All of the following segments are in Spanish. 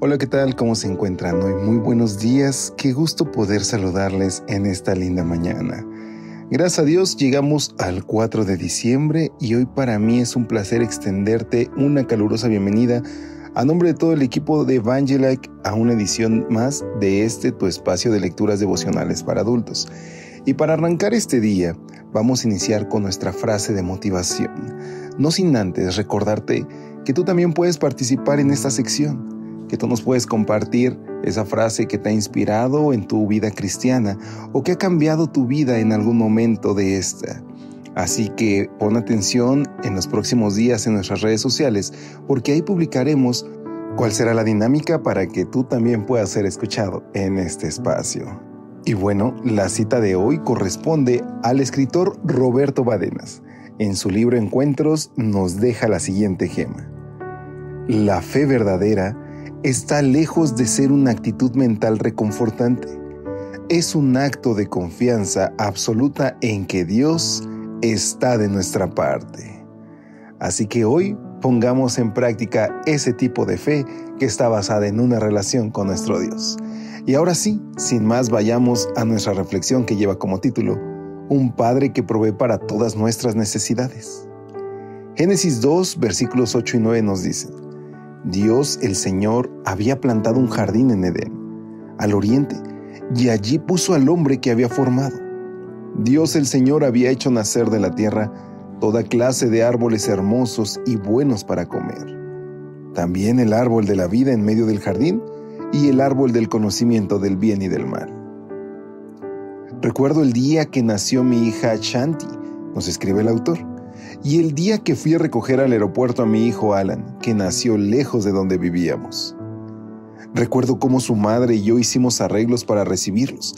Hola, ¿qué tal? ¿Cómo se encuentran hoy? Muy buenos días. Qué gusto poder saludarles en esta linda mañana. Gracias a Dios llegamos al 4 de diciembre y hoy para mí es un placer extenderte una calurosa bienvenida a nombre de todo el equipo de Evangelike a una edición más de este tu espacio de lecturas devocionales para adultos. Y para arrancar este día, vamos a iniciar con nuestra frase de motivación. No sin antes recordarte que tú también puedes participar en esta sección que tú nos puedes compartir esa frase que te ha inspirado en tu vida cristiana o que ha cambiado tu vida en algún momento de esta. Así que pon atención en los próximos días en nuestras redes sociales porque ahí publicaremos cuál será la dinámica para que tú también puedas ser escuchado en este espacio. Y bueno, la cita de hoy corresponde al escritor Roberto Badenas. En su libro Encuentros nos deja la siguiente gema. La fe verdadera está lejos de ser una actitud mental reconfortante. Es un acto de confianza absoluta en que Dios está de nuestra parte. Así que hoy pongamos en práctica ese tipo de fe que está basada en una relación con nuestro Dios. Y ahora sí, sin más, vayamos a nuestra reflexión que lleva como título, Un Padre que provee para todas nuestras necesidades. Génesis 2, versículos 8 y 9 nos dicen, Dios el Señor había plantado un jardín en Edén, al oriente, y allí puso al hombre que había formado. Dios el Señor había hecho nacer de la tierra toda clase de árboles hermosos y buenos para comer. También el árbol de la vida en medio del jardín y el árbol del conocimiento del bien y del mal. Recuerdo el día que nació mi hija Shanti, nos escribe el autor y el día que fui a recoger al aeropuerto a mi hijo Alan, que nació lejos de donde vivíamos. Recuerdo cómo su madre y yo hicimos arreglos para recibirlos,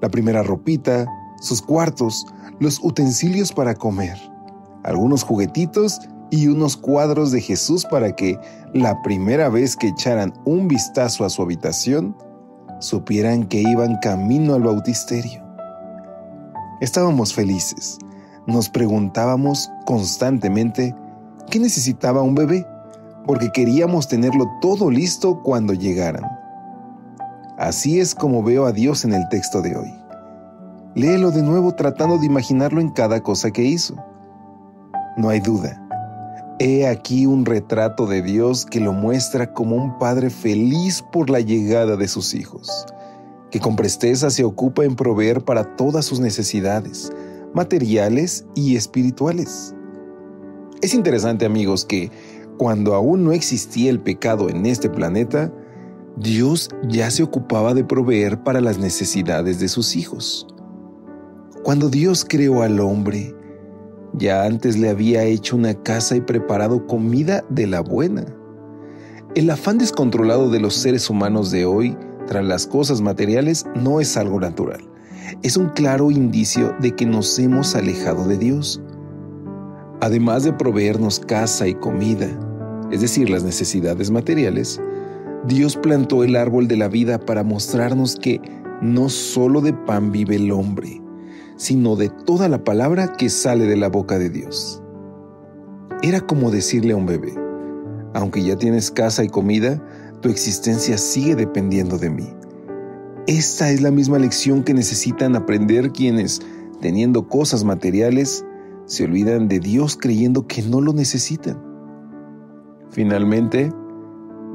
la primera ropita, sus cuartos, los utensilios para comer, algunos juguetitos y unos cuadros de Jesús para que la primera vez que echaran un vistazo a su habitación, supieran que iban camino al bautisterio. Estábamos felices nos preguntábamos constantemente qué necesitaba un bebé, porque queríamos tenerlo todo listo cuando llegaran. Así es como veo a Dios en el texto de hoy. Léelo de nuevo tratando de imaginarlo en cada cosa que hizo. No hay duda. He aquí un retrato de Dios que lo muestra como un padre feliz por la llegada de sus hijos, que con presteza se ocupa en proveer para todas sus necesidades, materiales y espirituales. Es interesante amigos que cuando aún no existía el pecado en este planeta, Dios ya se ocupaba de proveer para las necesidades de sus hijos. Cuando Dios creó al hombre, ya antes le había hecho una casa y preparado comida de la buena. El afán descontrolado de los seres humanos de hoy tras las cosas materiales no es algo natural es un claro indicio de que nos hemos alejado de Dios. Además de proveernos casa y comida, es decir, las necesidades materiales, Dios plantó el árbol de la vida para mostrarnos que no solo de pan vive el hombre, sino de toda la palabra que sale de la boca de Dios. Era como decirle a un bebé, aunque ya tienes casa y comida, tu existencia sigue dependiendo de mí. Esta es la misma lección que necesitan aprender quienes, teniendo cosas materiales, se olvidan de Dios creyendo que no lo necesitan. Finalmente,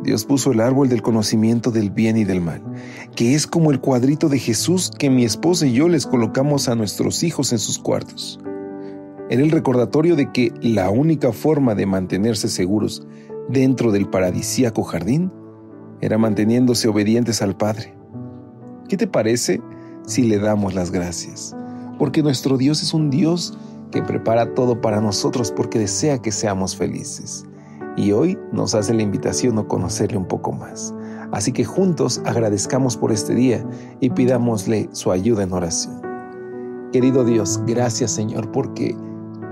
Dios puso el árbol del conocimiento del bien y del mal, que es como el cuadrito de Jesús que mi esposa y yo les colocamos a nuestros hijos en sus cuartos. Era el recordatorio de que la única forma de mantenerse seguros dentro del paradisíaco jardín era manteniéndose obedientes al Padre. ¿Qué te parece si le damos las gracias? Porque nuestro Dios es un Dios que prepara todo para nosotros porque desea que seamos felices. y hoy nos hace la invitación a conocerle un poco más. Así que juntos agradezcamos por este día y pidámosle su ayuda en oración. Querido Dios, gracias Señor porque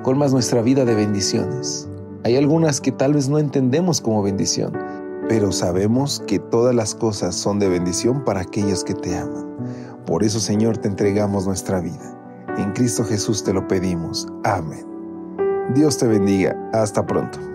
colmas nuestra vida de bendiciones. Hay algunas que tal vez no entendemos como bendición, pero sabemos que todas las cosas son de bendición para aquellos que te aman. Por eso Señor te entregamos nuestra vida. En Cristo Jesús te lo pedimos. Amén. Dios te bendiga. Hasta pronto.